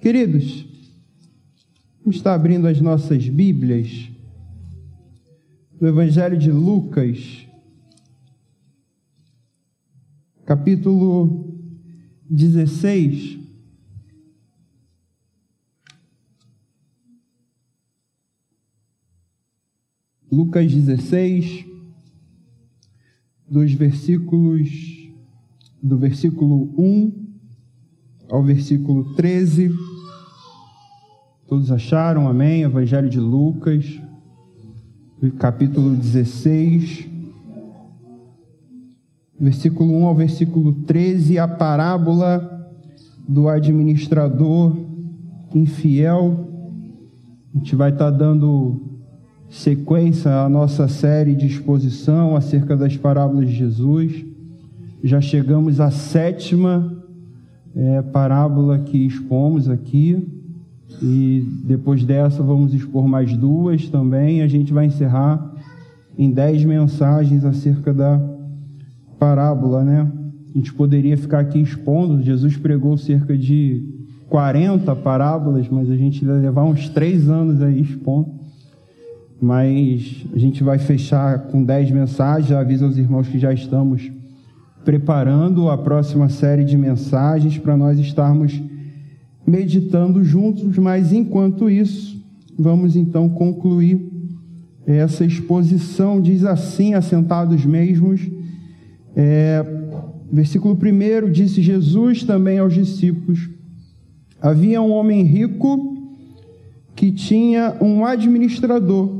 Queridos, vamos estar abrindo as nossas Bíblias no Evangelho de Lucas, capítulo 16. Lucas 16, dos versículos do versículo 1 ao versículo 13. Todos acharam? Amém? Evangelho de Lucas, capítulo 16, versículo 1 ao versículo 13, a parábola do administrador infiel. A gente vai estar dando sequência à nossa série de exposição acerca das parábolas de Jesus. Já chegamos à sétima é, parábola que expomos aqui. E depois dessa vamos expor mais duas também. A gente vai encerrar em dez mensagens acerca da parábola, né? A gente poderia ficar aqui expondo. Jesus pregou cerca de 40 parábolas, mas a gente vai levar uns três anos aí expondo. Mas a gente vai fechar com dez mensagens. Avisa aos irmãos que já estamos preparando a próxima série de mensagens para nós estarmos meditando juntos, mas enquanto isso, vamos então concluir essa exposição. Diz assim: assentados mesmos, é, versículo 1: disse Jesus também aos discípulos: Havia um homem rico que tinha um administrador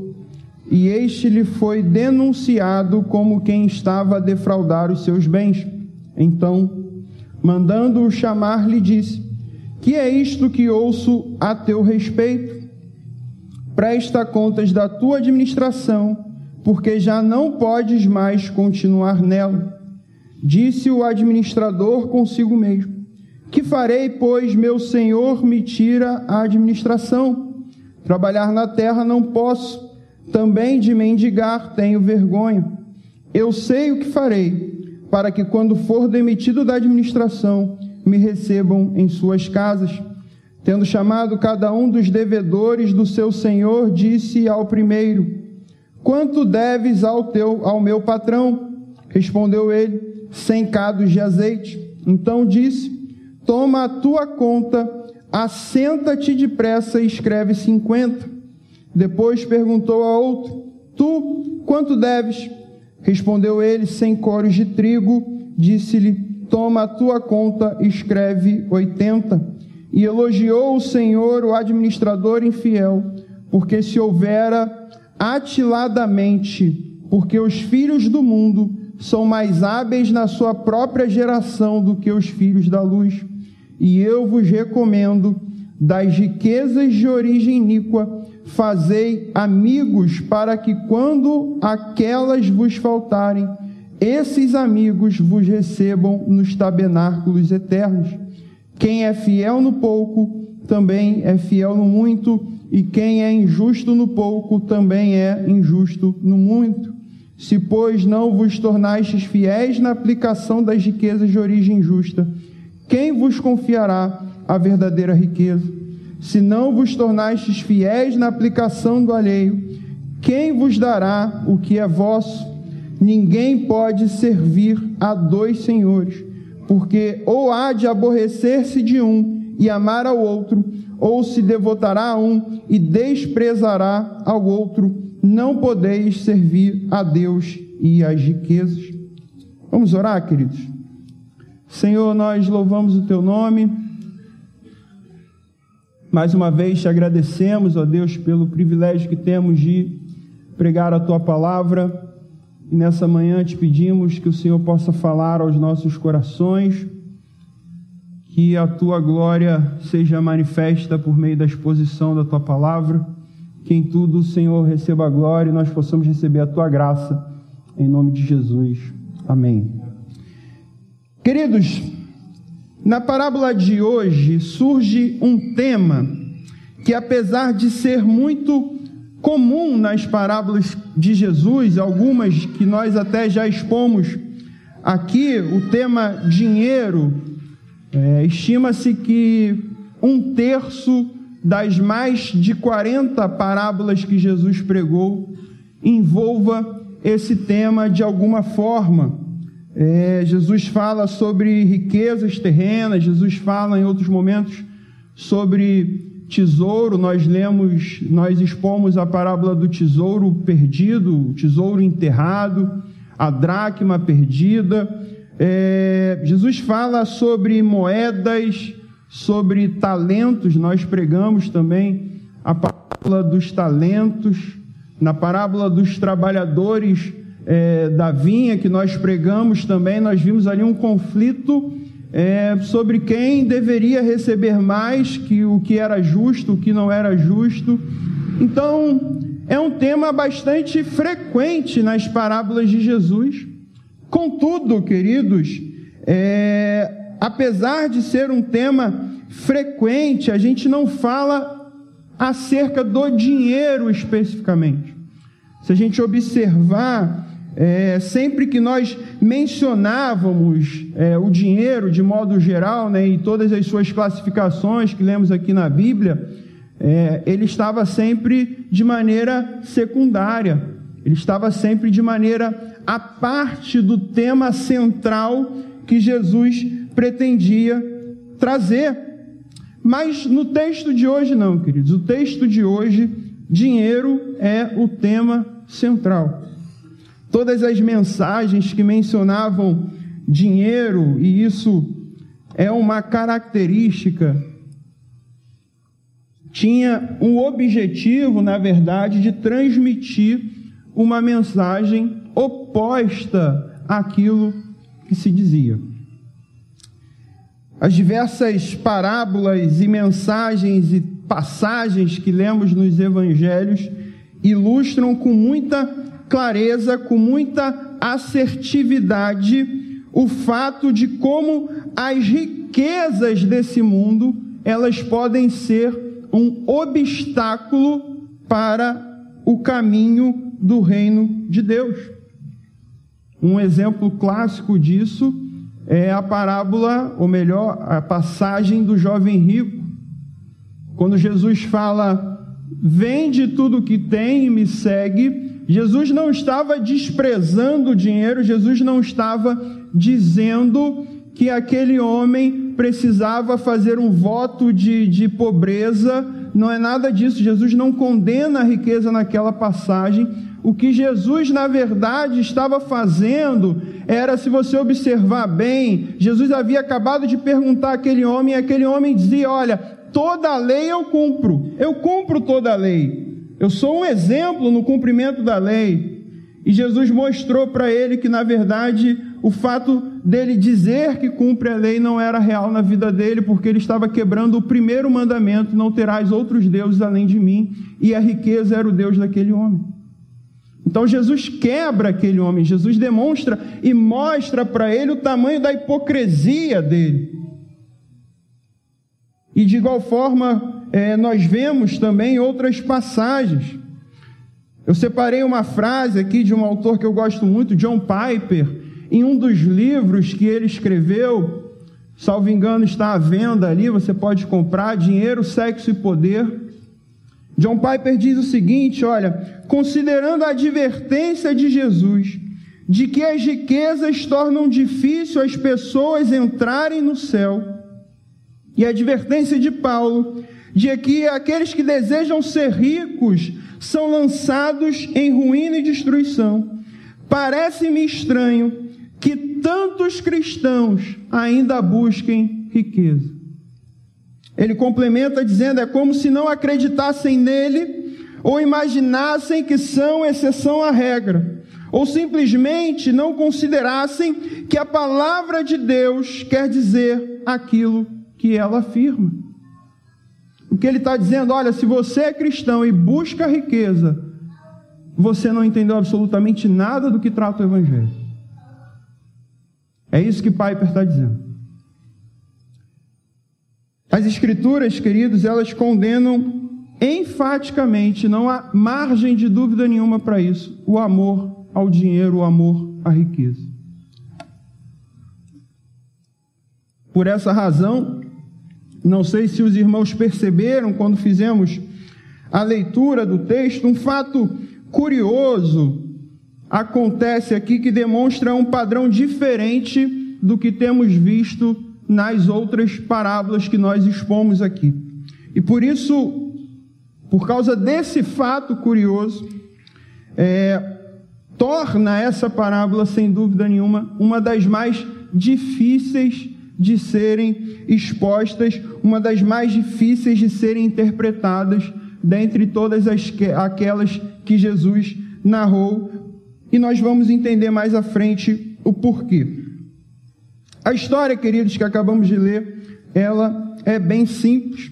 e este lhe foi denunciado como quem estava a defraudar os seus bens. Então, mandando-o chamar, lhe disse: Que é isto que ouço a teu respeito? Presta contas da tua administração, porque já não podes mais continuar nela. Disse o administrador consigo mesmo: Que farei, pois meu senhor me tira a administração? Trabalhar na terra não posso também de mendigar tenho vergonha. Eu sei o que farei, para que quando for demitido da administração, me recebam em suas casas. Tendo chamado cada um dos devedores do seu senhor, disse ao primeiro: Quanto deves ao teu ao meu patrão? Respondeu ele: Cem cados de azeite. Então disse: Toma a tua conta, assenta-te depressa e escreve cinquenta. Depois perguntou a outro: Tu quanto deves? Respondeu ele: Cem coros de trigo. Disse-lhe: Toma a tua conta, escreve oitenta. E elogiou o Senhor o administrador infiel, porque se houvera atiladamente, porque os filhos do mundo são mais hábeis na sua própria geração do que os filhos da luz. E eu vos recomendo, das riquezas de origem iníqua, fazei amigos para que quando aquelas vos faltarem, esses amigos vos recebam nos tabernáculos eternos. Quem é fiel no pouco, também é fiel no muito, e quem é injusto no pouco, também é injusto no muito. Se, pois, não vos tornastes fiéis na aplicação das riquezas de origem justa, quem vos confiará a verdadeira riqueza? se não vos tornastes fiéis na aplicação do alheio, quem vos dará o que é vosso? Ninguém pode servir a dois senhores, porque ou há de aborrecer-se de um e amar ao outro, ou se devotará a um e desprezará ao outro. Não podeis servir a Deus e às riquezas. Vamos orar, queridos? Senhor, nós louvamos o teu nome. Mais uma vez te agradecemos, ó Deus, pelo privilégio que temos de pregar a tua palavra. E nessa manhã te pedimos que o Senhor possa falar aos nossos corações, que a tua glória seja manifesta por meio da exposição da tua palavra, que em tudo o Senhor receba a glória e nós possamos receber a tua graça, em nome de Jesus. Amém. Queridos, na parábola de hoje surge um tema que, apesar de ser muito comum nas parábolas de Jesus, algumas que nós até já expomos aqui, o tema dinheiro, é, estima-se que um terço das mais de 40 parábolas que Jesus pregou envolva esse tema de alguma forma. É, Jesus fala sobre riquezas terrenas, Jesus fala em outros momentos sobre tesouro. Nós lemos, nós expomos a parábola do tesouro perdido, tesouro enterrado, a dracma perdida. É, Jesus fala sobre moedas, sobre talentos. Nós pregamos também a parábola dos talentos, na parábola dos trabalhadores é, da vinha que nós pregamos também, nós vimos ali um conflito é, sobre quem deveria receber mais, que o que era justo, o que não era justo. Então, é um tema bastante frequente nas parábolas de Jesus. Contudo, queridos, é, apesar de ser um tema frequente, a gente não fala acerca do dinheiro especificamente. Se a gente observar é, sempre que nós mencionávamos é, o dinheiro de modo geral, né, e todas as suas classificações que lemos aqui na Bíblia, é, ele estava sempre de maneira secundária, ele estava sempre de maneira à parte do tema central que Jesus pretendia trazer. Mas no texto de hoje, não, queridos, o texto de hoje, dinheiro é o tema central. Todas as mensagens que mencionavam dinheiro, e isso é uma característica, tinha um objetivo, na verdade, de transmitir uma mensagem oposta àquilo que se dizia. As diversas parábolas e mensagens e passagens que lemos nos evangelhos ilustram com muita clareza, com muita assertividade, o fato de como as riquezas desse mundo, elas podem ser um obstáculo para o caminho do reino de Deus. Um exemplo clássico disso é a parábola, ou melhor, a passagem do jovem rico. Quando Jesus fala: "Vende tudo o que tem e me segue", Jesus não estava desprezando o dinheiro, Jesus não estava dizendo que aquele homem precisava fazer um voto de, de pobreza, não é nada disso. Jesus não condena a riqueza naquela passagem. O que Jesus, na verdade, estava fazendo era, se você observar bem, Jesus havia acabado de perguntar àquele homem, e aquele homem dizia: Olha, toda a lei eu cumpro, eu cumpro toda a lei. Eu sou um exemplo no cumprimento da lei. E Jesus mostrou para ele que, na verdade, o fato dele dizer que cumpre a lei não era real na vida dele, porque ele estava quebrando o primeiro mandamento: não terás outros deuses além de mim. E a riqueza era o Deus daquele homem. Então Jesus quebra aquele homem, Jesus demonstra e mostra para ele o tamanho da hipocrisia dele. E de igual forma, é, nós vemos também outras passagens. Eu separei uma frase aqui de um autor que eu gosto muito, John Piper, em um dos livros que ele escreveu, salvo engano, está à venda ali, você pode comprar, Dinheiro, Sexo e Poder. John Piper diz o seguinte: olha, considerando a advertência de Jesus de que as riquezas tornam difícil as pessoas entrarem no céu, e a advertência de Paulo de que aqueles que desejam ser ricos são lançados em ruína e destruição. Parece-me estranho que tantos cristãos ainda busquem riqueza. Ele complementa dizendo: é como se não acreditassem nele ou imaginassem que são exceção à regra, ou simplesmente não considerassem que a palavra de Deus quer dizer aquilo que ela afirma. O que ele está dizendo, olha, se você é cristão e busca riqueza, você não entendeu absolutamente nada do que trata o Evangelho. É isso que Piper está dizendo. As Escrituras, queridos, elas condenam enfaticamente, não há margem de dúvida nenhuma para isso, o amor ao dinheiro, o amor à riqueza. Por essa razão, Não sei se os irmãos perceberam quando fizemos a leitura do texto, um fato curioso acontece aqui que demonstra um padrão diferente do que temos visto nas outras parábolas que nós expomos aqui. E por isso, por causa desse fato curioso, é, torna essa parábola, sem dúvida nenhuma, uma das mais difíceis de serem expostas, uma das mais difíceis de serem interpretadas dentre todas as, aquelas que Jesus narrou, e nós vamos entender mais à frente o porquê. A história, queridos, que acabamos de ler, ela é bem simples.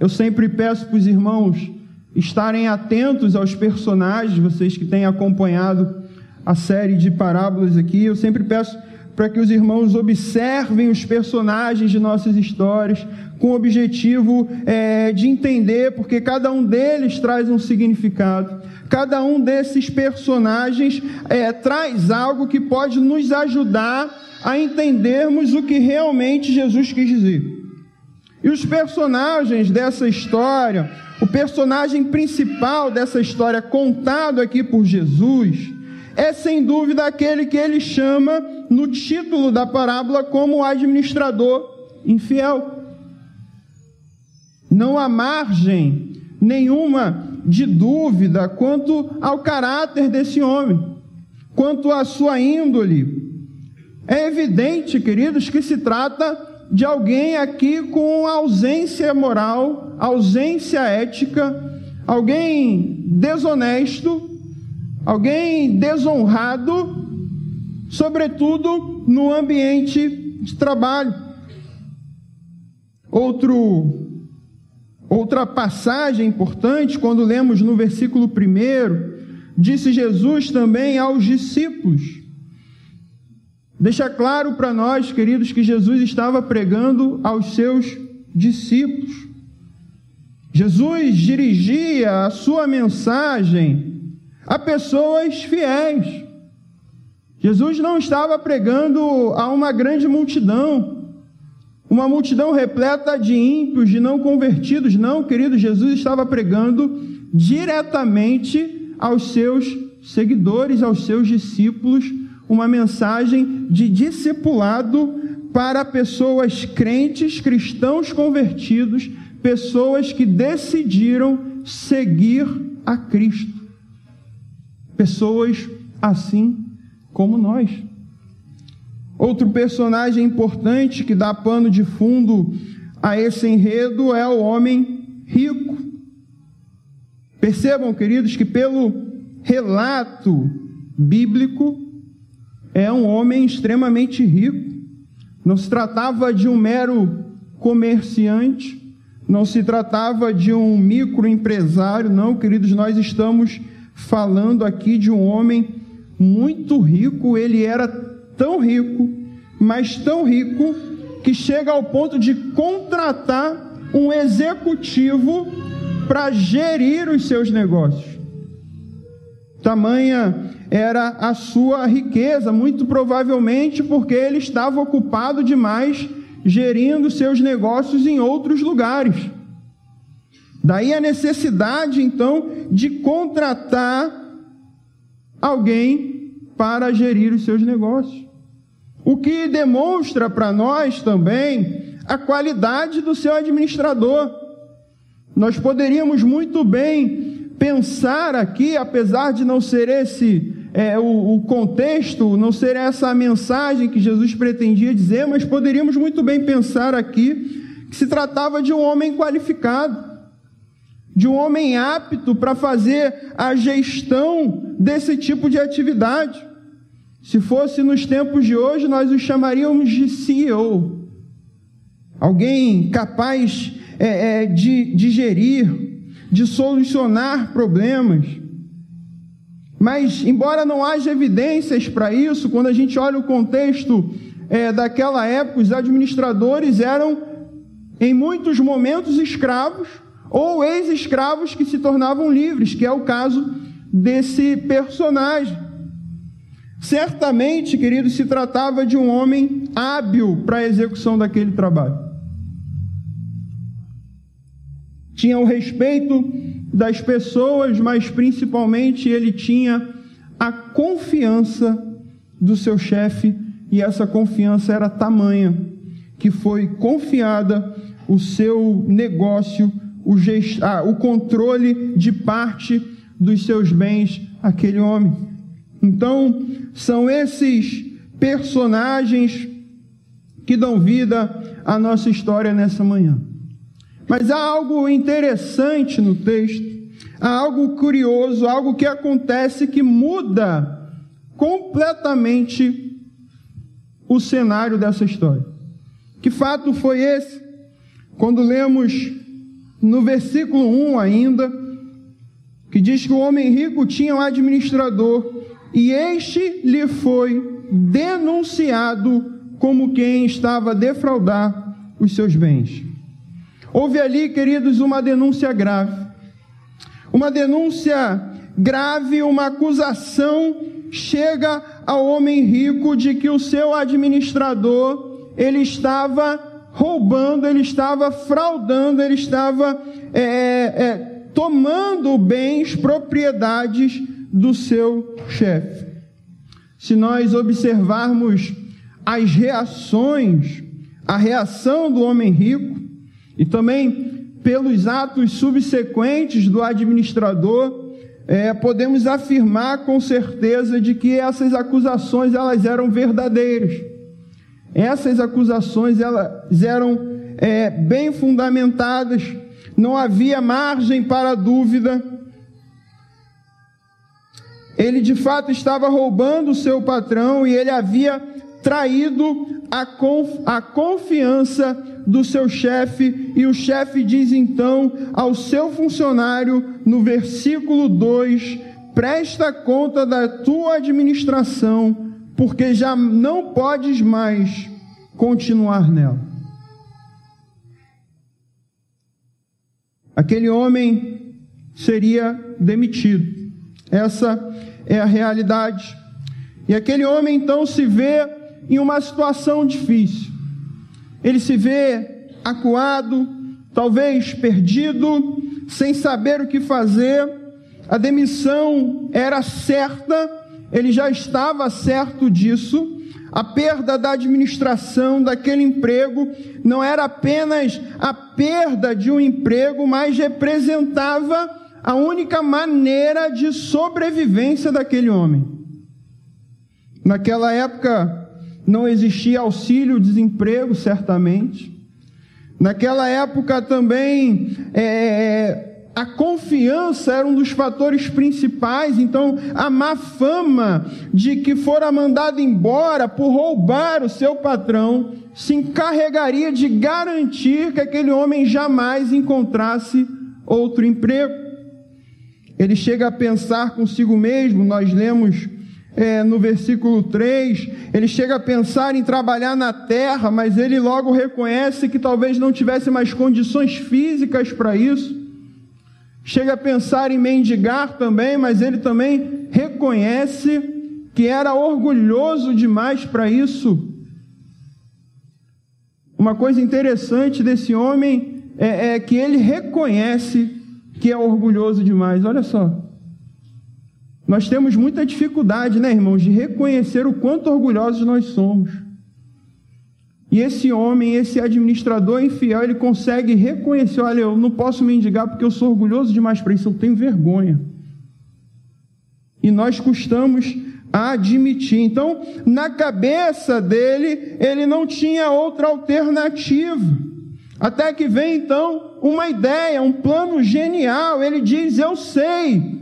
Eu sempre peço para os irmãos estarem atentos aos personagens, vocês que têm acompanhado a série de parábolas aqui, eu sempre peço para que os irmãos observem os personagens de nossas histórias, com o objetivo é, de entender, porque cada um deles traz um significado, cada um desses personagens é, traz algo que pode nos ajudar a entendermos o que realmente Jesus quis dizer. E os personagens dessa história, o personagem principal dessa história contado aqui por Jesus, é sem dúvida aquele que ele chama no título da parábola como administrador infiel. Não há margem nenhuma de dúvida quanto ao caráter desse homem, quanto à sua índole. É evidente, queridos, que se trata de alguém aqui com ausência moral, ausência ética, alguém desonesto, alguém desonrado, sobretudo no ambiente de trabalho. Outro outra passagem importante, quando lemos no versículo 1, disse Jesus também aos discípulos. Deixa claro para nós, queridos, que Jesus estava pregando aos seus discípulos. Jesus dirigia a sua mensagem a pessoas fiéis. Jesus não estava pregando a uma grande multidão, uma multidão repleta de ímpios, de não convertidos. Não, querido, Jesus estava pregando diretamente aos seus seguidores, aos seus discípulos, uma mensagem de discipulado para pessoas crentes, cristãos convertidos, pessoas que decidiram seguir a Cristo pessoas assim como nós. Outro personagem importante que dá pano de fundo a esse enredo é o homem rico. Percebam, queridos, que pelo relato bíblico é um homem extremamente rico. Não se tratava de um mero comerciante, não se tratava de um microempresário, não, queridos, nós estamos falando aqui de um homem muito rico, ele era tão rico, mas tão rico, que chega ao ponto de contratar um executivo para gerir os seus negócios. Tamanha era a sua riqueza, muito provavelmente porque ele estava ocupado demais gerindo seus negócios em outros lugares. Daí a necessidade, então, de contratar alguém para gerir os seus negócios. O que demonstra para nós também a qualidade do seu administrador. Nós poderíamos muito bem pensar aqui, apesar de não ser esse é, o, o contexto, não ser essa a mensagem que Jesus pretendia dizer, mas poderíamos muito bem pensar aqui que se tratava de um homem qualificado de um homem apto para fazer a gestão desse tipo de atividade. Se fosse nos tempos de hoje, nós o chamaríamos de CEO. Alguém capaz é, é, de, de gerir, de solucionar problemas. Mas, embora não haja evidências para isso, quando a gente olha o contexto é, daquela época, os administradores eram, em muitos momentos, escravos ou ex-escravos que se tornavam livres, que é o caso desse personagem. Certamente, querido, se tratava de um homem hábil para a execução daquele trabalho. tinha o respeito das pessoas, mas principalmente ele tinha a confiança do seu chefe, e essa confiança era tamanha que foi confiada o seu negócio, o, gest... ah, o controle de parte dos seus bens àquele homem. Então, são esses personagens que dão vida à nossa história nessa manhã. Mas há algo interessante no texto, há algo curioso, algo que acontece que muda completamente o cenário dessa história. Que fato foi esse? Quando lemos no versículo 1 ainda, que diz que o homem rico tinha um administrador e este lhe foi denunciado como quem estava a defraudar os seus bens. Houve ali, queridos, uma denúncia grave. Uma denúncia grave, uma acusação chega ao homem rico de que o seu administrador ele estava roubando, ele estava fraudando, ele estava é, é, tomando bens, propriedades do seu chefe. Se nós observarmos as reações, a reação do homem rico, e também pelos atos subsequentes do administrador, é, podemos afirmar com certeza de que essas acusações elas eram verdadeiras. Essas acusações elas eram é, bem fundamentadas, não havia margem para dúvida. Ele de fato estava roubando o seu patrão e ele havia traído a, conf, a confiança do seu chefe, e o chefe diz então ao seu funcionário, no versículo 2: presta conta da tua administração, porque já não podes mais continuar nela. Aquele homem seria demitido. Essa é a realidade. E aquele homem então se vê em uma situação difícil. Ele se vê acuado, talvez perdido, sem saber o que fazer. A demissão era certa, ele já estava certo disso. A perda da administração daquele emprego não era apenas a perda de um emprego, mas representava a única maneira de sobrevivência daquele homem. Naquela época, não existia auxílio-desemprego, certamente. Naquela época também é, a confiança era um dos fatores principais, então a má fama de que fora mandado embora por roubar o seu patrão se encarregaria de garantir que aquele homem jamais encontrasse outro emprego. Ele chega a pensar consigo mesmo, nós lemos é, no versículo 3, ele chega a pensar em trabalhar na terra, mas ele logo reconhece que talvez não tivesse mais condições físicas para isso. Chega a pensar em mendigar também, mas ele também reconhece que era orgulhoso demais para isso. Uma coisa interessante desse homem é, é que ele reconhece que é orgulhoso demais. Olha só. Nós temos muita dificuldade, né, irmãos, de reconhecer o quanto orgulhosos nós somos. E esse homem, esse administrador infiel, ele consegue reconhecer: olha, eu não posso mendigar porque eu sou orgulhoso demais para isso, eu tenho vergonha. E nós custamos a admitir. Então, na cabeça dele, ele não tinha outra alternativa. Até que vem então uma ideia, um plano genial. Ele diz: Eu sei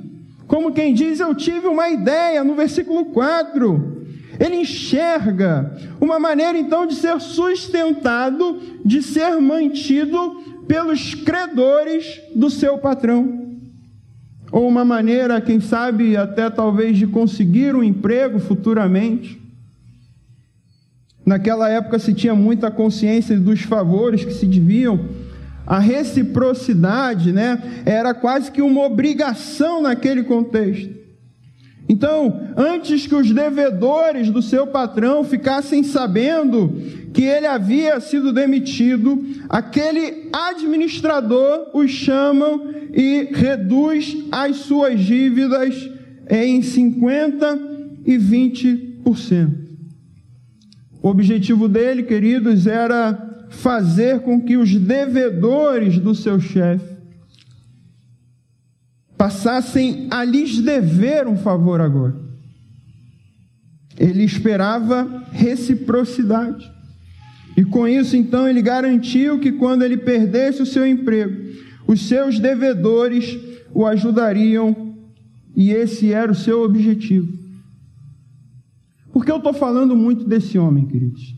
como quem diz, eu tive uma ideia no versículo 4. Ele enxerga uma maneira então de ser sustentado, de ser mantido pelos credores do seu patrão. Ou uma maneira, quem sabe, até talvez de conseguir um emprego futuramente. Naquela época se tinha muita consciência dos favores que se deviam a reciprocidade, né, era quase que uma obrigação naquele contexto. Então, antes que os devedores do seu patrão ficassem sabendo que ele havia sido demitido, aquele administrador os chama e reduz as suas dívidas em 50 e 20%. O objetivo dele, queridos, era fazer com que os devedores do seu chefe passassem a lhes dever um favor agora. Ele esperava reciprocidade. E com isso, então, ele garantiu que quando ele perdesse o seu emprego, os seus devedores o ajudariam, e esse era o seu objetivo. Por que eu estou falando muito desse homem, queridos?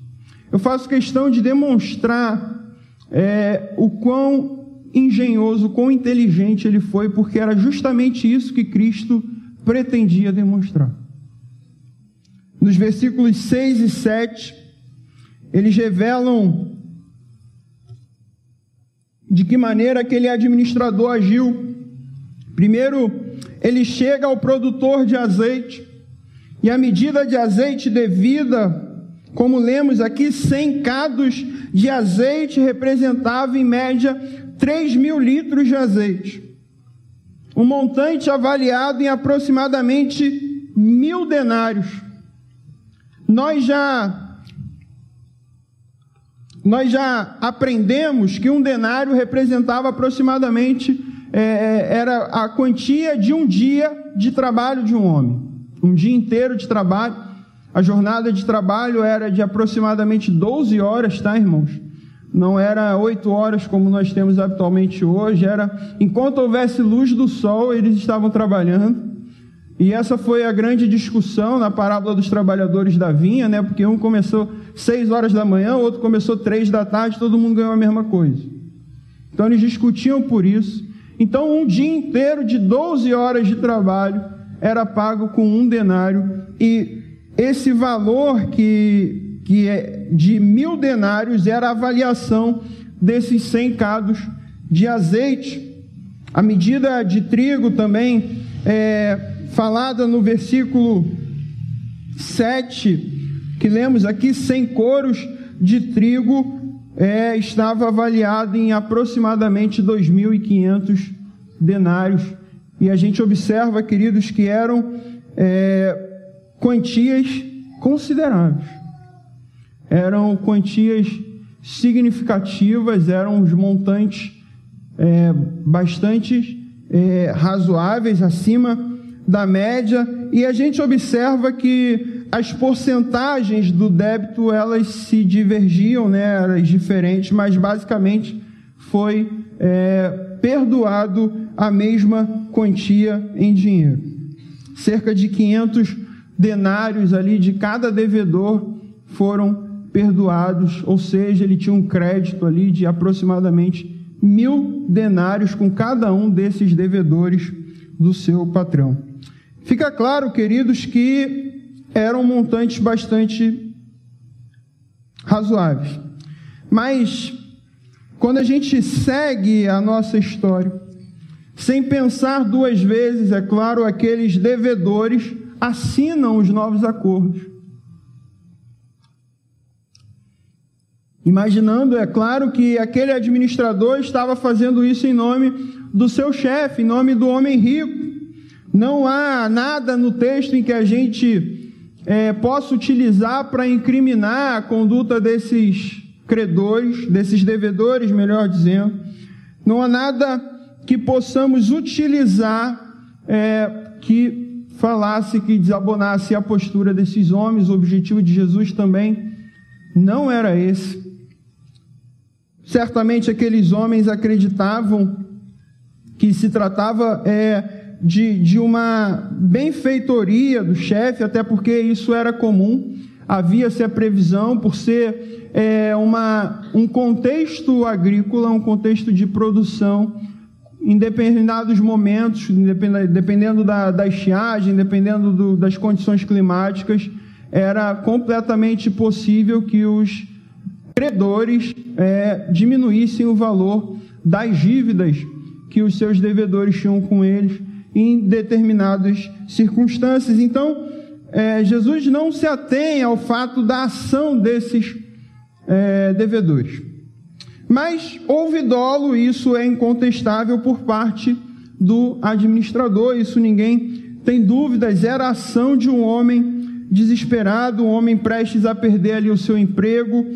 Eu faço questão de demonstrar é, o quão engenhoso, quão inteligente ele foi, porque era justamente isso que Cristo pretendia demonstrar. Nos versículos 6 e 7, eles revelam de que maneira aquele administrador agiu. Primeiro, ele chega ao produtor de azeite, e a medida de azeite devida, como lemos aqui, 100 cados de azeite representava em média 3 mil litros de azeite. Um montante avaliado em aproximadamente mil denários. Nós já nós já aprendemos que um denário representava aproximadamente é, é, era a quantia de um dia de trabalho de um homem, um dia inteiro de trabalho. A jornada de trabalho era de aproximadamente 12 horas, tá, irmãos? Não era oito horas como nós temos habitualmente hoje, era enquanto houvesse luz do sol, eles estavam trabalhando. E essa foi a grande discussão na parábola dos trabalhadores da vinha, né? Porque um começou seis horas da manhã, o outro começou três da tarde, todo mundo ganhou a mesma coisa. Então eles discutiam por isso. Então um dia inteiro de 12 horas de trabalho era pago com um denário e esse valor que que é de mil denários era a avaliação desses cem cados de azeite. A medida de trigo também é falada no versículo 7, que lemos aqui, 100 coros de trigo é, estava avaliado em aproximadamente 2.500 denários. E a gente observa, queridos, que eram é, quantias consideráveis eram quantias significativas, eram os montantes é, bastante é, razoáveis, acima da média, e a gente observa que as porcentagens do débito elas se divergiam, né, eram diferentes, mas basicamente foi é, perdoado a mesma quantia em dinheiro. Cerca de 500 denários ali de cada devedor foram perdoados, ou seja, ele tinha um crédito ali de aproximadamente mil denários com cada um desses devedores do seu patrão. Fica claro, queridos, que eram montantes bastante razoáveis. Mas, quando a gente segue a nossa história, sem pensar duas vezes, é claro, aqueles devedores assinam os novos acordos. Imaginando, é claro, que aquele administrador estava fazendo isso em nome do seu chefe, em nome do homem rico. Não há nada no texto em que a gente é, possa utilizar para incriminar a conduta desses credores, desses devedores, melhor dizendo. Não há nada que possamos utilizar é, que falasse, que desabonasse a postura desses homens. O objetivo de Jesus também não era esse. Certamente aqueles homens acreditavam que se tratava é, de, de uma benfeitoria do chefe, até porque isso era comum. Havia-se a previsão, por ser é, uma, um contexto agrícola, um contexto de produção, em determinados momentos, dependendo da, da estiagem, dependendo do, das condições climáticas, era completamente possível que os credores é, diminuíssem o valor das dívidas que os seus devedores tinham com eles. em determinadas circunstâncias. Então, é, Jesus não se atém ao fato da ação desses é, devedores. Mas houve dolo, isso é incontestável por parte do administrador, isso ninguém tem dúvidas, era a ação de um homem desesperado, um homem prestes a perder ali o seu emprego,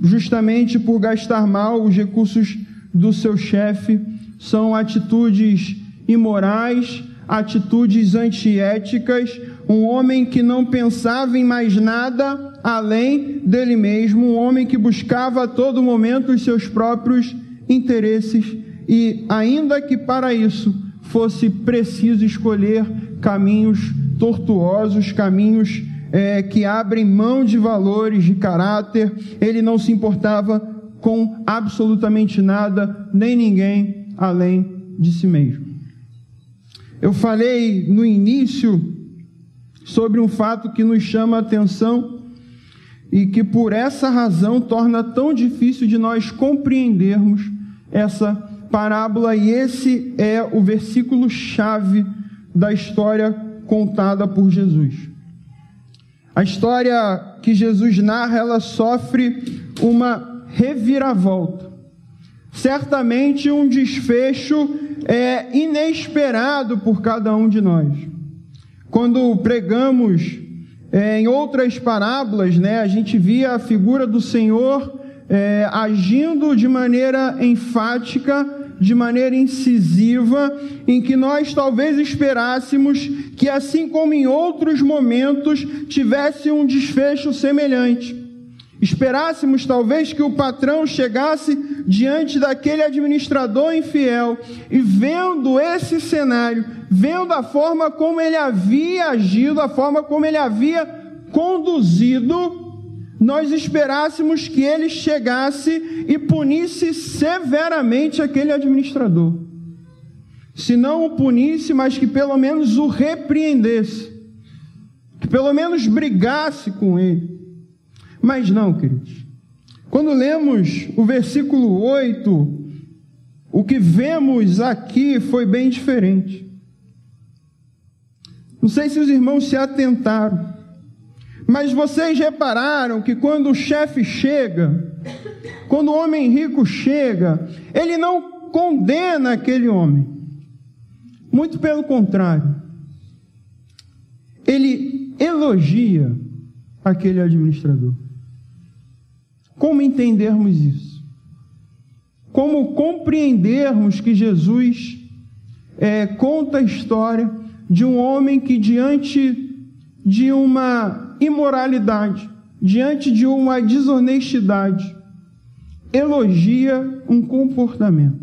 justamente por gastar mal os recursos do seu chefe. São atitudes imorais, atitudes antiéticas, um homem que não pensava em mais nada além dele mesmo, um homem que buscava a todo momento os seus próprios interesses. E, ainda que para isso fosse preciso escolher caminhos tortuosos, caminhos é, que abrem mão de valores, de caráter, ele não se importava com absolutamente nada, nem ninguém além de si mesmo. Eu falei no início sobre um fato que nos chama a atenção e que por essa razão torna tão difícil de nós compreendermos essa parábola, e esse é o versículo chave da história contada por Jesus. A história que Jesus narra, ela sofre uma reviravolta. Certamente um desfecho é inesperado por cada um de nós. Quando pregamos é, em outras parábolas, né, a gente via a figura do Senhor é, agindo de maneira enfática, de maneira incisiva, em que nós talvez esperássemos que, assim como em outros momentos, tivesse um desfecho semelhante. Esperássemos talvez que o patrão chegasse diante daquele administrador infiel e vendo esse cenário, vendo a forma como ele havia agido, a forma como ele havia conduzido, nós esperássemos que ele chegasse e punisse severamente aquele administrador. Se não o punisse, mas que pelo menos o repreendesse, que pelo menos brigasse com ele. Mas não, queridos. Quando lemos o versículo 8, o que vemos aqui foi bem diferente. Não sei se os irmãos se atentaram, mas vocês repararam que quando o chefe chega, quando o homem rico chega, ele não condena aquele homem. Muito pelo contrário. Ele elogia aquele administrador. Como entendermos isso? Como compreendermos que Jesus é, conta a história de um homem que, diante de uma imoralidade, diante de uma desonestidade, elogia um comportamento.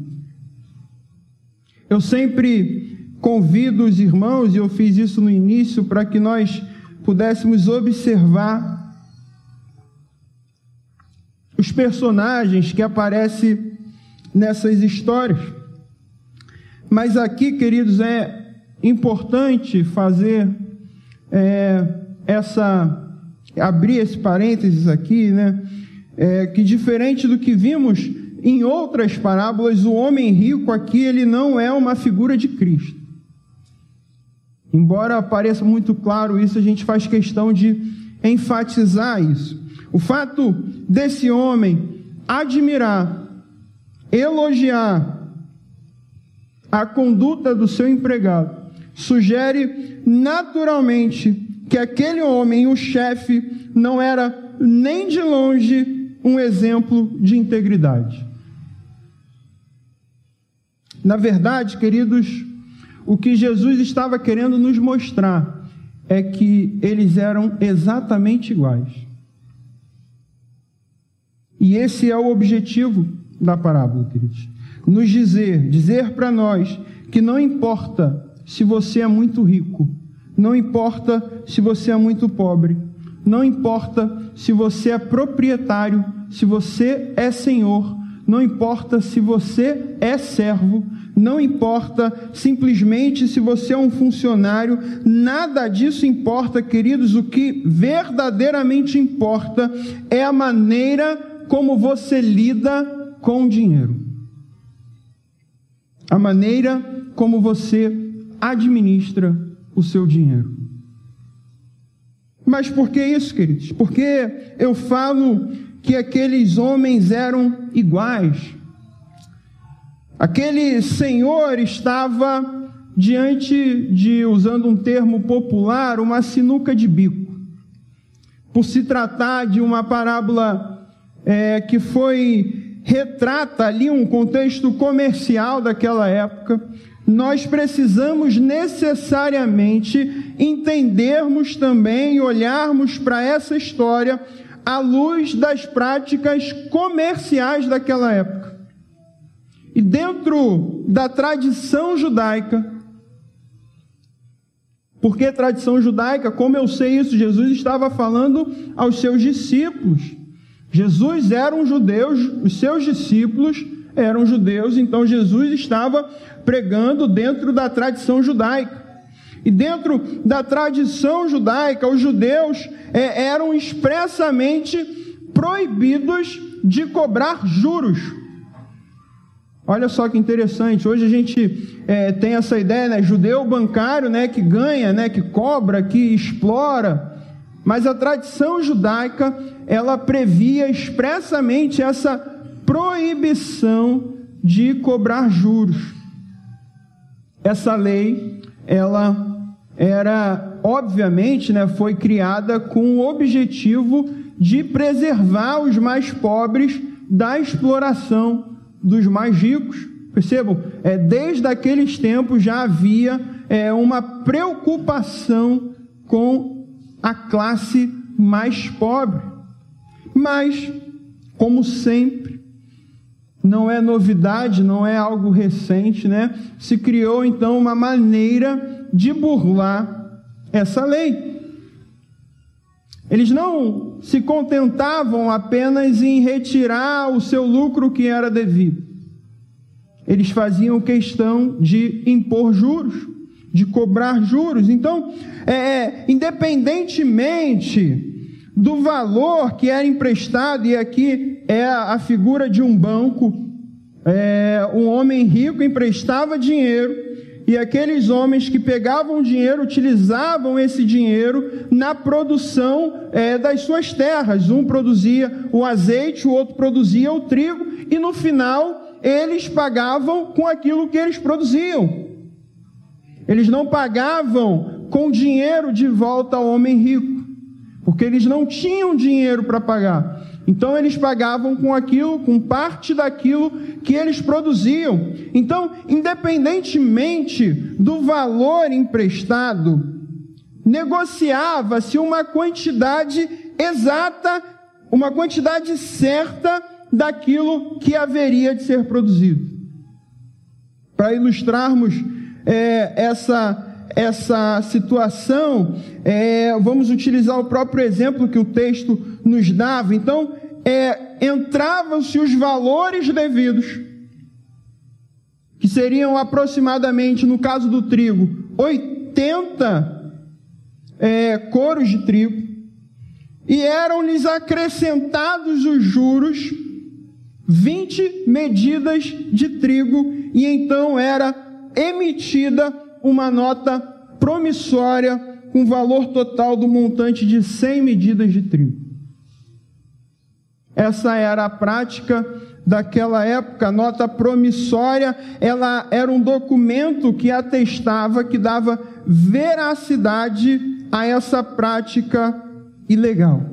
Eu sempre convido os irmãos, e eu fiz isso no início, para que nós pudéssemos observar os personagens que aparecem nessas histórias. Mas aqui, queridos, é importante fazer é, essa abrir esse parênteses aqui, né? É, que diferente do que vimos em outras parábolas, o homem rico aqui ele não é uma figura de Cristo. Embora pareça muito claro isso, a gente faz questão de enfatizar isso. O fato desse homem admirar, elogiar a conduta do seu empregado sugere naturalmente que aquele homem, o chefe, não era nem de longe um exemplo de integridade. Na verdade, queridos, o que Jesus estava querendo nos mostrar é que eles eram exatamente iguais. E esse é o objetivo da parábola, queridos. Nos dizer, dizer para nós que não importa se você é muito rico, não importa se você é muito pobre, não importa se você é proprietário, se você é senhor, não importa se você é servo, não importa simplesmente se você é um funcionário, nada disso importa, queridos. O que verdadeiramente importa é a maneira como você lida com o dinheiro. A maneira como você administra o seu dinheiro. Mas por que isso, queridos? Porque eu falo que aqueles homens eram iguais. Aquele senhor estava diante de, usando um termo popular, uma sinuca de bico. Por se tratar de uma parábola é, que foi retrata ali um contexto comercial daquela época, nós precisamos necessariamente entendermos também e olharmos para essa história à luz das práticas comerciais daquela época. E dentro da tradição judaica, porque tradição judaica, como eu sei isso, Jesus estava falando aos seus discípulos. Jesus era um judeu, os seus discípulos eram judeus, então Jesus estava pregando dentro da tradição judaica. E dentro da tradição judaica, os judeus é, eram expressamente proibidos de cobrar juros. Olha só que interessante. Hoje a gente é, tem essa ideia, né? Judeu bancário, né? Que ganha, né? Que cobra, que explora. Mas a tradição judaica ela previa expressamente essa proibição de cobrar juros. Essa lei, ela era, obviamente, né, foi criada com o objetivo de preservar os mais pobres da exploração dos mais ricos. Percebam, é, desde aqueles tempos já havia é, uma preocupação com a classe mais pobre. Mas, como sempre, não é novidade, não é algo recente, né? Se criou então uma maneira de burlar essa lei. Eles não se contentavam apenas em retirar o seu lucro que era devido. Eles faziam questão de impor juros, de cobrar juros. Então, é, é independentemente do valor que era emprestado, e aqui é a, figura de um banco, é, um homem rico emprestava dinheiro, e aqueles homens que pegavam dinheiro utilizavam esse dinheiro na produção é, das suas terras. Um produzia o azeite, o outro produzia o trigo, e no final eles pagavam com aquilo que eles produziam. Eles não pagavam com dinheiro de volta ao homem rico porque eles não tinham dinheiro para pagar. Então eles pagavam com aquilo, com parte daquilo que eles produziam. Então, independentemente do valor emprestado, negociava-se uma quantidade exata, uma quantidade certa daquilo que haveria de ser produzido. Para ilustrarmos é, essa essa situação, é, vamos utilizar o próprio exemplo que o texto nos dava. Então, é, entravam-se os valores devidos, que seriam aproximadamente, no caso do trigo, 80 é, coros de trigo, e eram-lhes acrescentados os juros, 20 medidas de trigo, e então era emitida uma nota promissória com valor total do montante de 100 medidas de trigo. Essa era a prática daquela época, a nota promissória, ela era um documento que atestava, que dava veracidade a essa prática ilegal.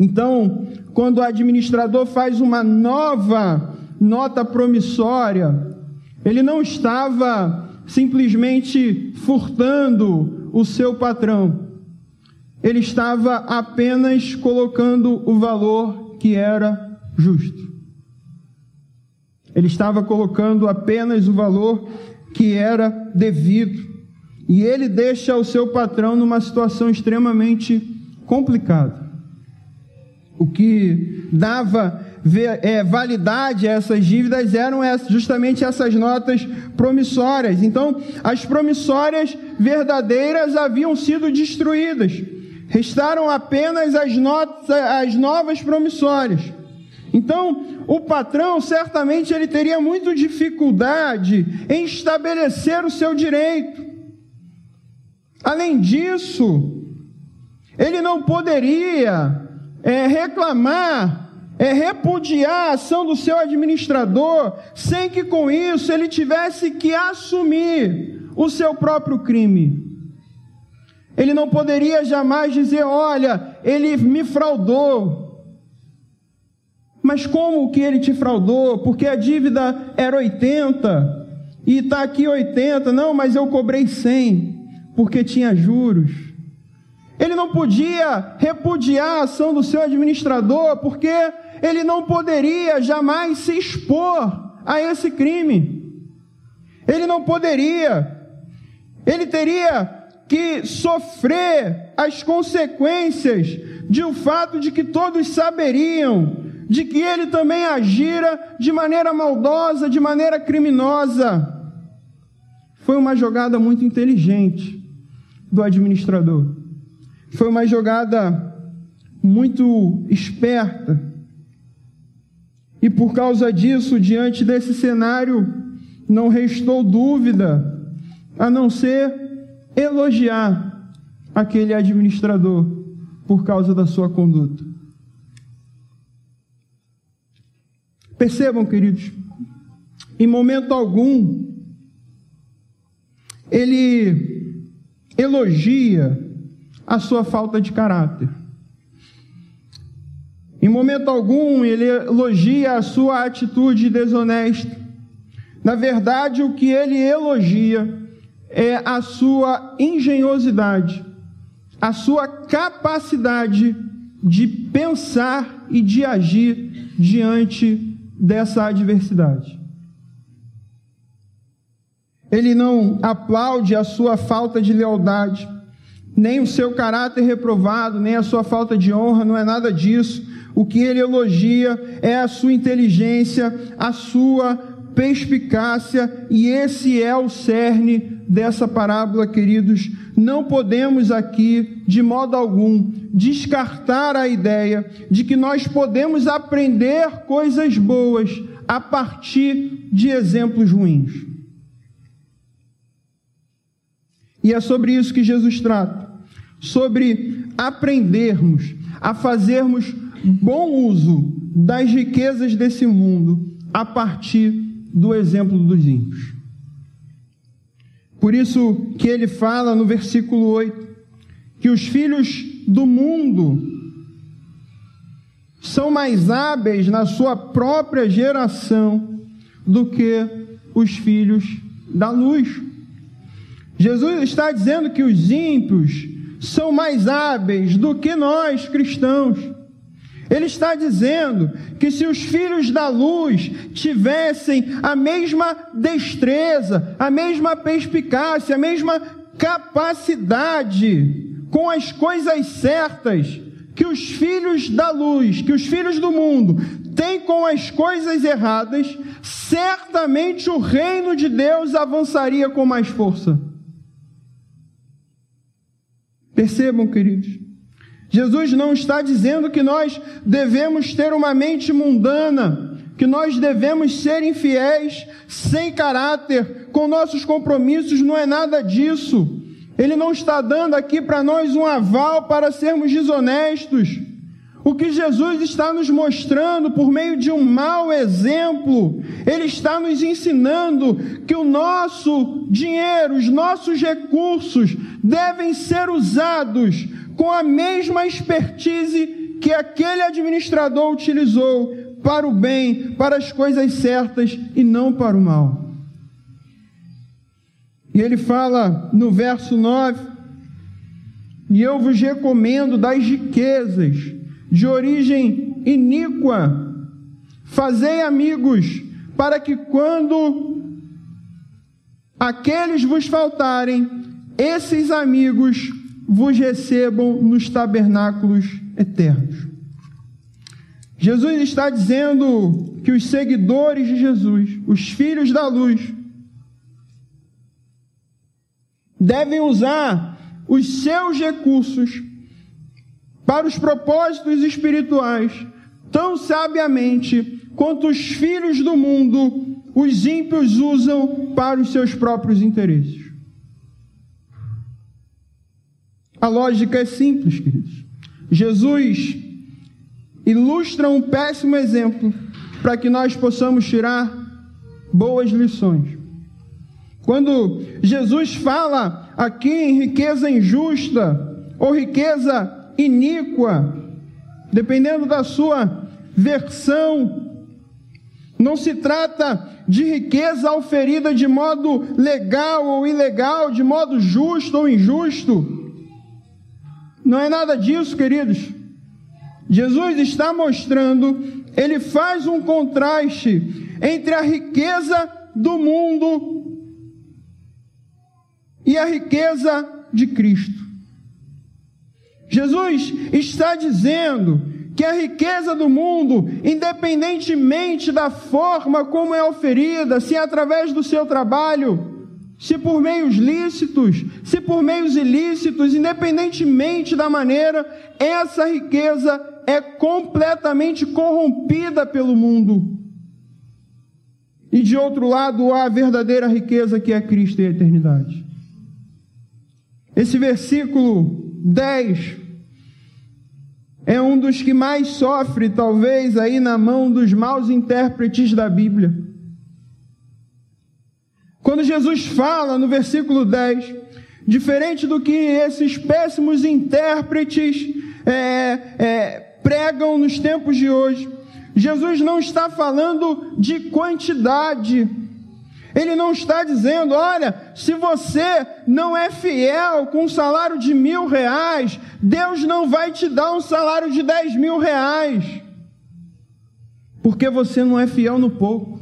Então, quando o administrador faz uma nova nota promissória, ele não estava simplesmente furtando o seu patrão. Ele estava apenas colocando o valor que era justo. Ele estava colocando apenas o valor que era devido. E ele deixa o seu patrão numa situação extremamente complicada. O que dava validade a essas dívidas eram justamente essas notas promissórias. Então, as promissórias verdadeiras haviam sido destruídas. Restaram apenas as, notas, as novas promissórias. Então, o patrão certamente ele teria muita dificuldade em estabelecer o seu direito. Além disso, ele não poderia é, reclamar, é, repudiar a ação do seu administrador, sem que com isso ele tivesse que assumir o seu próprio crime. Ele não poderia jamais dizer: olha, ele me fraudou. Mas como que ele te fraudou? Porque a dívida era 80 e está aqui 80. Não, mas eu cobrei 100 porque tinha juros. Ele não podia repudiar a ação do seu administrador porque ele não poderia jamais se expor a esse crime. Ele não poderia. Ele teria que sofrer as consequências de o um fato de que todos saberiam de que ele também agira de maneira maldosa, de maneira criminosa. Foi uma jogada muito inteligente do administrador. Foi uma jogada muito esperta. E por causa disso, diante desse cenário, não restou dúvida a não ser elogiar aquele administrador por causa da sua conduta. Percebam, queridos, em momento algum, ele elogia a sua falta de caráter. Em momento algum, ele elogia a sua atitude desonesta. Na verdade, o que ele elogia é a sua engenhosidade, a sua capacidade de pensar e de agir diante dessa adversidade. Ele não aplaude a sua falta de lealdade, nem o seu caráter reprovado, nem a sua falta de honra, não é nada disso. O que ele elogia é a sua inteligência, a sua perspicácia, e esse é o cerne dessa parábola, queridos. Não podemos aqui, de modo algum, descartar a ideia de que nós podemos aprender coisas boas a partir de exemplos ruins. E é sobre isso que Jesus trata, sobre aprendermos a fazermos bom uso das riquezas desse mundo a partir do exemplo dos ímpios. Por isso que ele fala no versículo 8 que os filhos do mundo são mais hábeis na sua própria geração do que os filhos da luz. Jesus está dizendo que os ímpios são mais hábeis do que nós cristãos. Ele está dizendo que se os filhos da luz tivessem a mesma destreza, a mesma perspicácia, a mesma capacidade com as coisas certas que os filhos da luz, que os filhos do mundo têm com as coisas erradas, certamente o reino de Deus avançaria com mais força. Percebam, queridos. Jesus não está dizendo que nós devemos ter uma mente mundana, que nós devemos ser infiéis, sem caráter, com nossos compromissos, não é nada disso. Ele não está dando aqui para nós um aval para sermos desonestos. O que Jesus está nos mostrando por meio de um mau exemplo, Ele está nos ensinando que o nosso dinheiro, os nossos recursos devem ser usados com a mesma expertise que aquele administrador utilizou para o bem, para as coisas certas e não para o mal. E ele fala no verso 9: E eu vos recomendo das riquezas de origem iníqua, fazei amigos, para que quando aqueles vos faltarem, esses amigos vos recebam nos tabernáculos eternos. Jesus está dizendo que os seguidores de Jesus, os filhos da luz, devem usar os seus recursos para os propósitos espirituais, tão sabiamente quanto os filhos do mundo, os ímpios usam para os seus próprios interesses. A lógica é simples, queridos. Jesus ilustra um péssimo exemplo para que nós possamos tirar boas lições. Quando Jesus fala aqui em riqueza injusta ou riqueza iníqua, dependendo da sua versão, não se trata de riqueza oferida de modo legal ou ilegal, de modo justo ou injusto. Não é nada disso, queridos. Jesus está mostrando, ele faz um contraste entre a riqueza do mundo e a riqueza de Cristo. Jesus está dizendo que a riqueza do mundo, independentemente da forma como é oferida, se é através do seu trabalho, se por meios lícitos, se por meios ilícitos, independentemente da maneira, essa riqueza é completamente corrompida pelo mundo. E de outro lado, há a verdadeira riqueza que é Cristo e a eternidade. Esse versículo 10 é um dos que mais sofre, talvez, aí na mão dos maus intérpretes da Bíblia. Quando Jesus fala no versículo 10, diferente do que esses péssimos intérpretes é, é, pregam nos tempos de hoje, Jesus não está falando de quantidade. Ele não está dizendo, olha, se você não é fiel com um salário de mil reais, Deus não vai te dar um salário de dez mil reais, porque você não é fiel no pouco.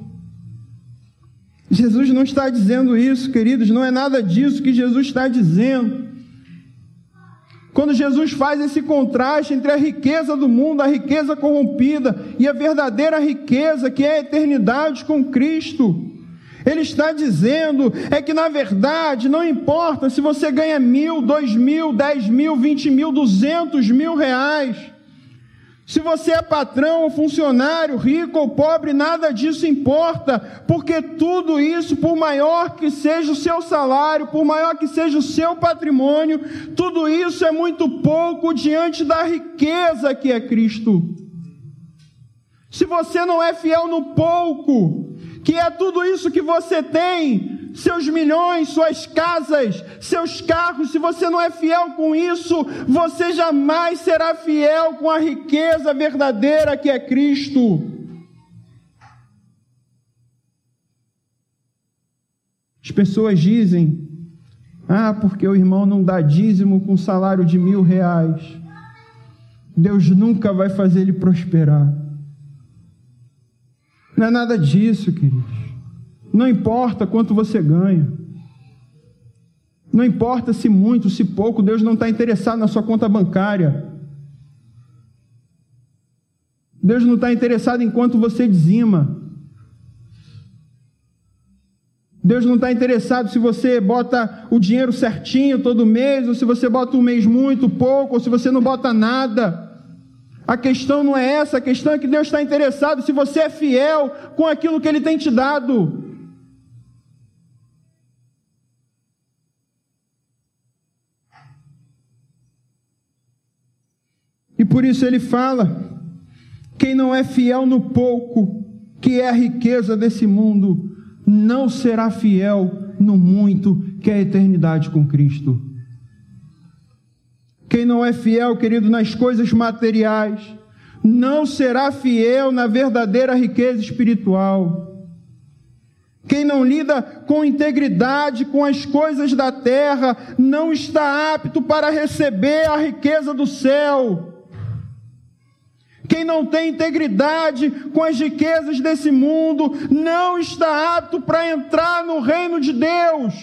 Jesus não está dizendo isso, queridos, não é nada disso que Jesus está dizendo. Quando Jesus faz esse contraste entre a riqueza do mundo, a riqueza corrompida e a verdadeira riqueza, que é a eternidade com Cristo, ele está dizendo é que na verdade não importa se você ganha mil, dois mil, dez mil, vinte mil, duzentos mil reais. Se você é patrão ou funcionário, rico ou pobre, nada disso importa, porque tudo isso, por maior que seja o seu salário, por maior que seja o seu patrimônio, tudo isso é muito pouco diante da riqueza que é Cristo. Se você não é fiel no pouco, que é tudo isso que você tem, seus milhões, suas casas, seus carros, se você não é fiel com isso, você jamais será fiel com a riqueza verdadeira que é Cristo. As pessoas dizem, ah, porque o irmão não dá dízimo com salário de mil reais. Deus nunca vai fazer ele prosperar. Não é nada disso, queridos. Não importa quanto você ganha. Não importa se muito, se pouco, Deus não está interessado na sua conta bancária. Deus não está interessado em quanto você dizima. Deus não está interessado se você bota o dinheiro certinho todo mês, ou se você bota um mês muito, pouco, ou se você não bota nada. A questão não é essa, a questão é que Deus está interessado se você é fiel com aquilo que Ele tem te dado. Por isso ele fala: quem não é fiel no pouco, que é a riqueza desse mundo, não será fiel no muito, que é a eternidade com Cristo. Quem não é fiel, querido, nas coisas materiais, não será fiel na verdadeira riqueza espiritual. Quem não lida com integridade com as coisas da terra, não está apto para receber a riqueza do céu. Quem não tem integridade com as riquezas desse mundo não está apto para entrar no reino de Deus.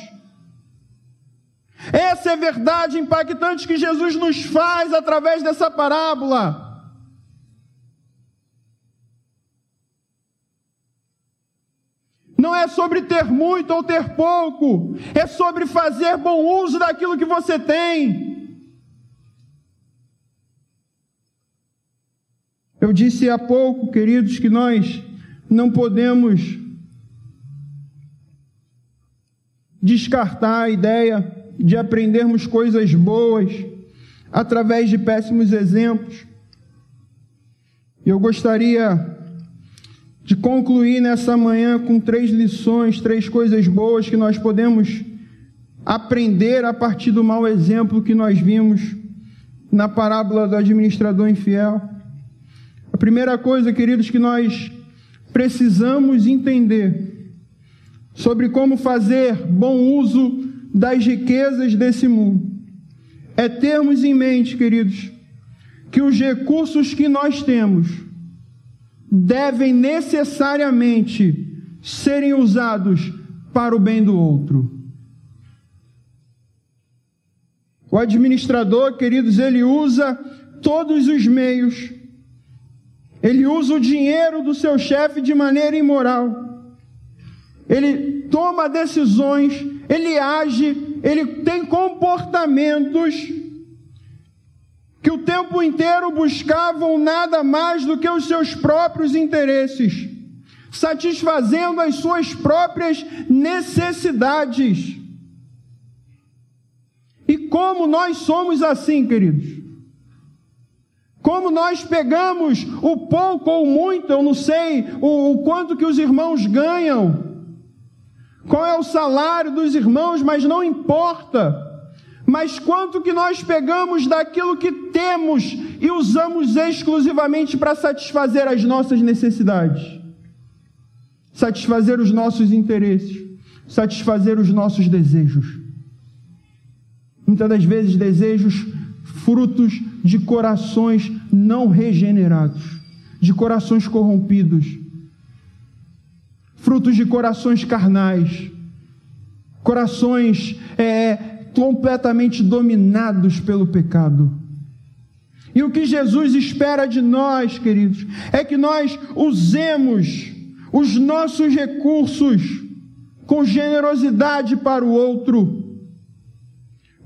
Essa é a verdade impactante que Jesus nos faz através dessa parábola. Não é sobre ter muito ou ter pouco, é sobre fazer bom uso daquilo que você tem. Eu disse há pouco, queridos, que nós não podemos descartar a ideia de aprendermos coisas boas através de péssimos exemplos. Eu gostaria de concluir nessa manhã com três lições, três coisas boas que nós podemos aprender a partir do mau exemplo que nós vimos na parábola do administrador infiel. A primeira coisa, queridos, que nós precisamos entender sobre como fazer bom uso das riquezas desse mundo é termos em mente, queridos, que os recursos que nós temos devem necessariamente serem usados para o bem do outro. O administrador, queridos, ele usa todos os meios, ele usa o dinheiro do seu chefe de maneira imoral, ele toma decisões, ele age, ele tem comportamentos que o tempo inteiro buscavam nada mais do que os seus próprios interesses, satisfazendo as suas próprias necessidades. E como nós somos assim, queridos? Como nós pegamos o pouco ou muito, eu não sei o, o, quanto que os irmãos ganham, qual é o salário dos irmãos, mas não importa. Mas quanto que nós pegamos daquilo que temos e usamos exclusivamente para satisfazer as nossas necessidades, satisfazer os nossos interesses, satisfazer os nossos desejos. Muitas das vezes desejos frutos de corações não regenerados, de corações corrompidos, frutos de corações carnais, corações é, completamente dominados pelo pecado. E o que Jesus espera de nós, queridos, é que nós usemos os nossos recursos com generosidade para o outro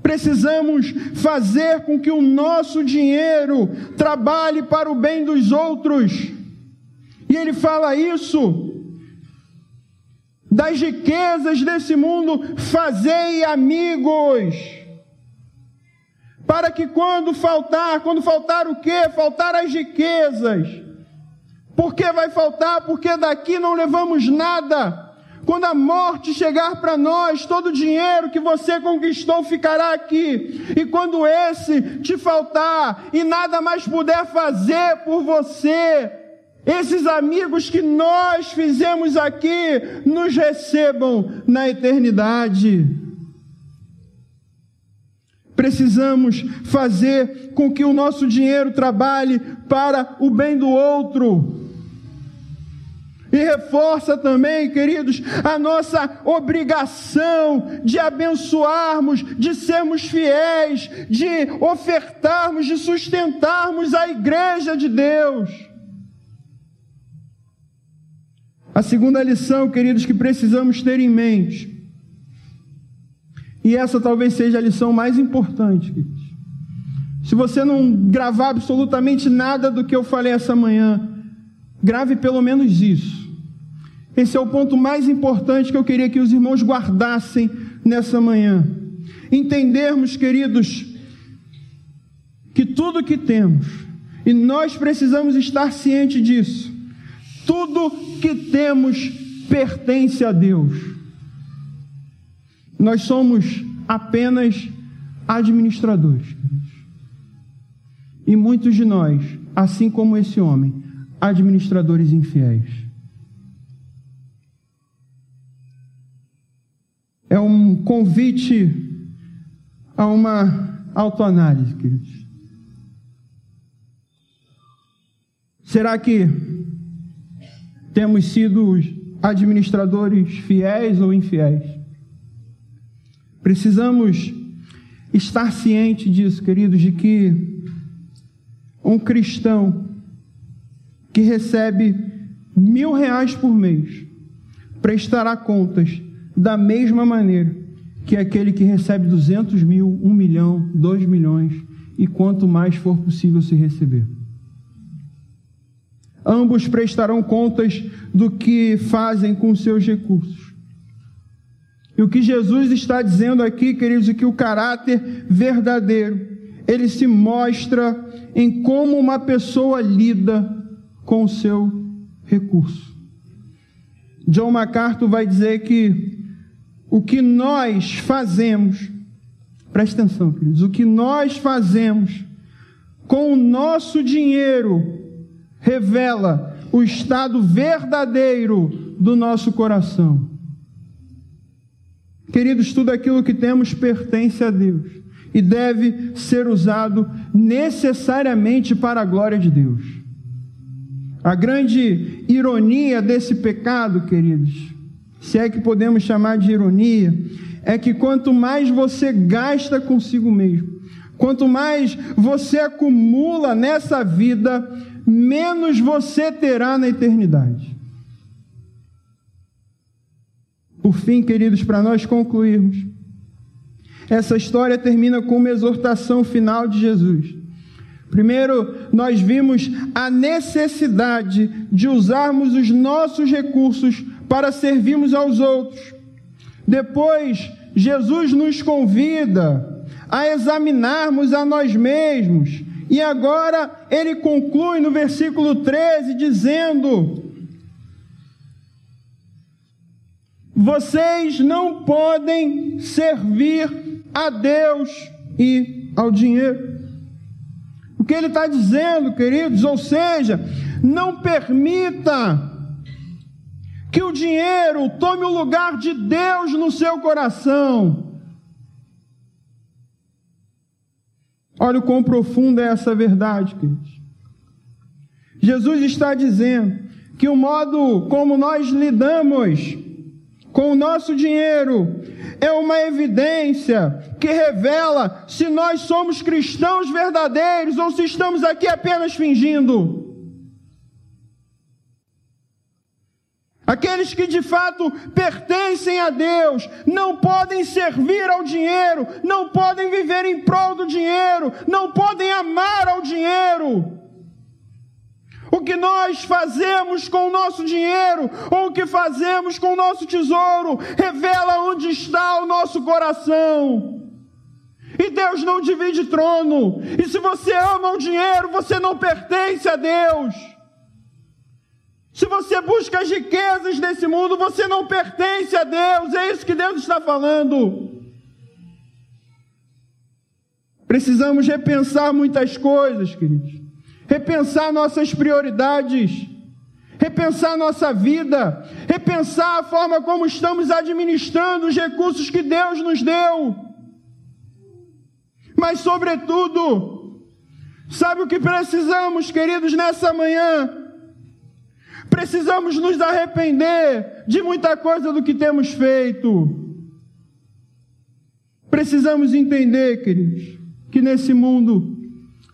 Precisamos fazer com que o nosso dinheiro trabalhe para o bem dos outros. E ele fala isso das riquezas desse mundo, fazei amigos. Para que quando faltar, quando faltar o quê? Faltar as riquezas. Por que vai faltar? Porque daqui não levamos nada. Quando a morte chegar para nós, todo o dinheiro que você conquistou ficará aqui. E quando esse te faltar e nada mais puder fazer por você, esses amigos que nós fizemos aqui nos recebam na eternidade. Precisamos fazer com que o nosso dinheiro trabalhe para o bem do outro. E reforça também, queridos, a nossa obrigação de abençoarmos, de sermos fiéis, de ofertarmos, de sustentarmos a igreja de Deus. A segunda lição, queridos, que precisamos ter em mente, e essa talvez seja a lição mais importante, queridos. Se você não gravar absolutamente nada do que eu falei essa manhã, Grave pelo menos isso. Esse é o ponto mais importante que eu queria que os irmãos guardassem nessa manhã. Entendermos, queridos, que tudo que temos, e nós precisamos estar cientes disso, tudo que temos pertence a Deus. Nós somos apenas administradores. E muitos de nós, assim como esse homem, administradores infiéis. É um convite a uma autoanálise, queridos. Será que temos sido administradores fiéis ou infiéis? Precisamos estar cientes disso, queridos, de que um cristão que recebe mil reais por mês prestará contas da mesma maneira que aquele que recebe duzentos mil, um milhão, dois milhões e quanto mais for possível se receber. ambos prestarão contas do que fazem com seus recursos. E o que Jesus está dizendo aqui, queridos, é que o caráter verdadeiro, ele se mostra em como uma pessoa lida com o seu recurso. John MacArthur vai dizer que o que nós fazemos, presta atenção, queridos, o que nós fazemos com o nosso dinheiro revela o estado verdadeiro do nosso coração. Queridos, tudo aquilo que temos pertence a Deus e deve ser usado necessariamente para a glória de Deus. A grande ironia desse pecado, queridos, se é que podemos chamar de ironia, é que quanto mais você gasta consigo mesmo, quanto mais você acumula nessa vida, menos você terá na eternidade. Por fim, queridos, para nós concluirmos, essa história termina com uma exortação final de Jesus. Primeiro, nós vimos a necessidade de usarmos os nossos recursos para servirmos aos outros. Depois, Jesus nos convida a examinarmos a nós mesmos. E agora ele conclui no versículo 13 dizendo: Vocês não podem servir a Deus e ao dinheiro. O que ele está dizendo, queridos, ou seja, não permita que o dinheiro tome o lugar de Deus no seu coração. Olha o quão profunda é essa verdade, queridos. Jesus está dizendo que o modo como nós lidamos com o nosso dinheiro é uma evidência que revela se nós somos cristãos verdadeiros ou se estamos aqui apenas fingindo. Aqueles que de fato pertencem a Deus não podem servir ao dinheiro, não podem viver em prol do dinheiro, não podem amar ao dinheiro. O que nós fazemos com o nosso dinheiro, ou o que fazemos com o nosso tesouro, revela onde está o nosso coração. E Deus não divide trono. E se você ama o dinheiro, você não pertence a Deus. Se você busca as riquezas desse mundo, você não pertence a Deus. É isso que Deus está falando. Precisamos repensar muitas coisas, queridos. Repensar nossas prioridades. Repensar nossa vida. Repensar a forma como estamos administrando os recursos que Deus nos deu. Mas, sobretudo, sabe o que precisamos, queridos, nessa manhã? Precisamos nos arrepender de muita coisa do que temos feito. Precisamos entender, queridos, que nesse mundo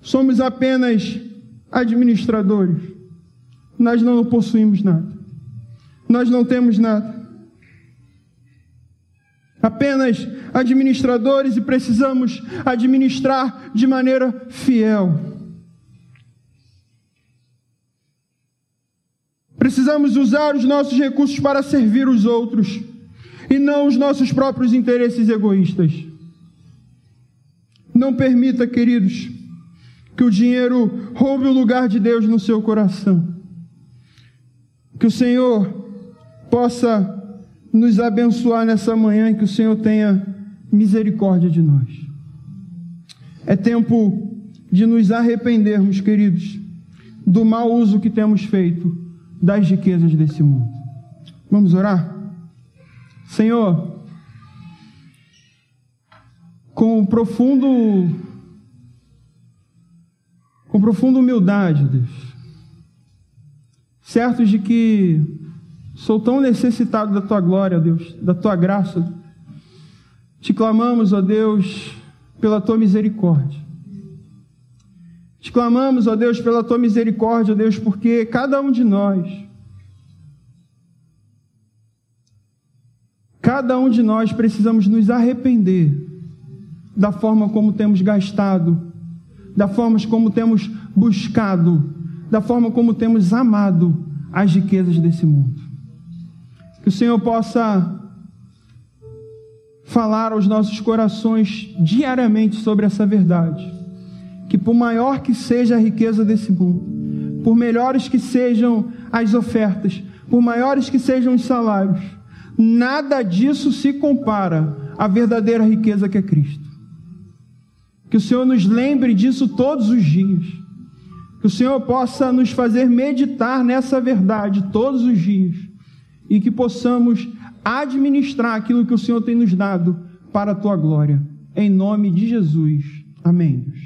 somos apenas administradores. Nós não possuímos nada. Nós não temos nada. Apenas administradores e precisamos administrar de maneira fiel. Precisamos usar os nossos recursos para servir os outros e não os nossos próprios interesses egoístas. Não permita, queridos, que o dinheiro roube o lugar de Deus no seu coração. Que o Senhor possa nos abençoar nessa manhã e que o Senhor tenha misericórdia de nós. É tempo de nos arrependermos, queridos, do mau uso que temos feito das riquezas desse mundo. Vamos orar? Senhor, com profundo com profunda humildade, Deus, certos de que sou tão necessitado da tua glória, Deus, da tua graça, te clamamos, ó Deus, pela tua misericórdia. Te clamamos, ó Deus, pela tua misericórdia, ó Deus, porque cada um de nós, cada um de nós precisamos nos arrepender da forma como temos gastado, da forma como temos buscado, da forma como temos amado as riquezas desse mundo. Que o Senhor possa falar aos nossos corações diariamente sobre essa verdade. Que por maior que seja a riqueza desse mundo, por melhores que sejam as ofertas, por maiores que sejam os salários, nada disso se compara à verdadeira riqueza que é Cristo. Que o Senhor nos lembre disso todos os dias. Que o Senhor possa nos fazer meditar nessa verdade todos os dias e que possamos administrar aquilo que o Senhor tem nos dado para a tua glória. Em nome de Jesus. Amém.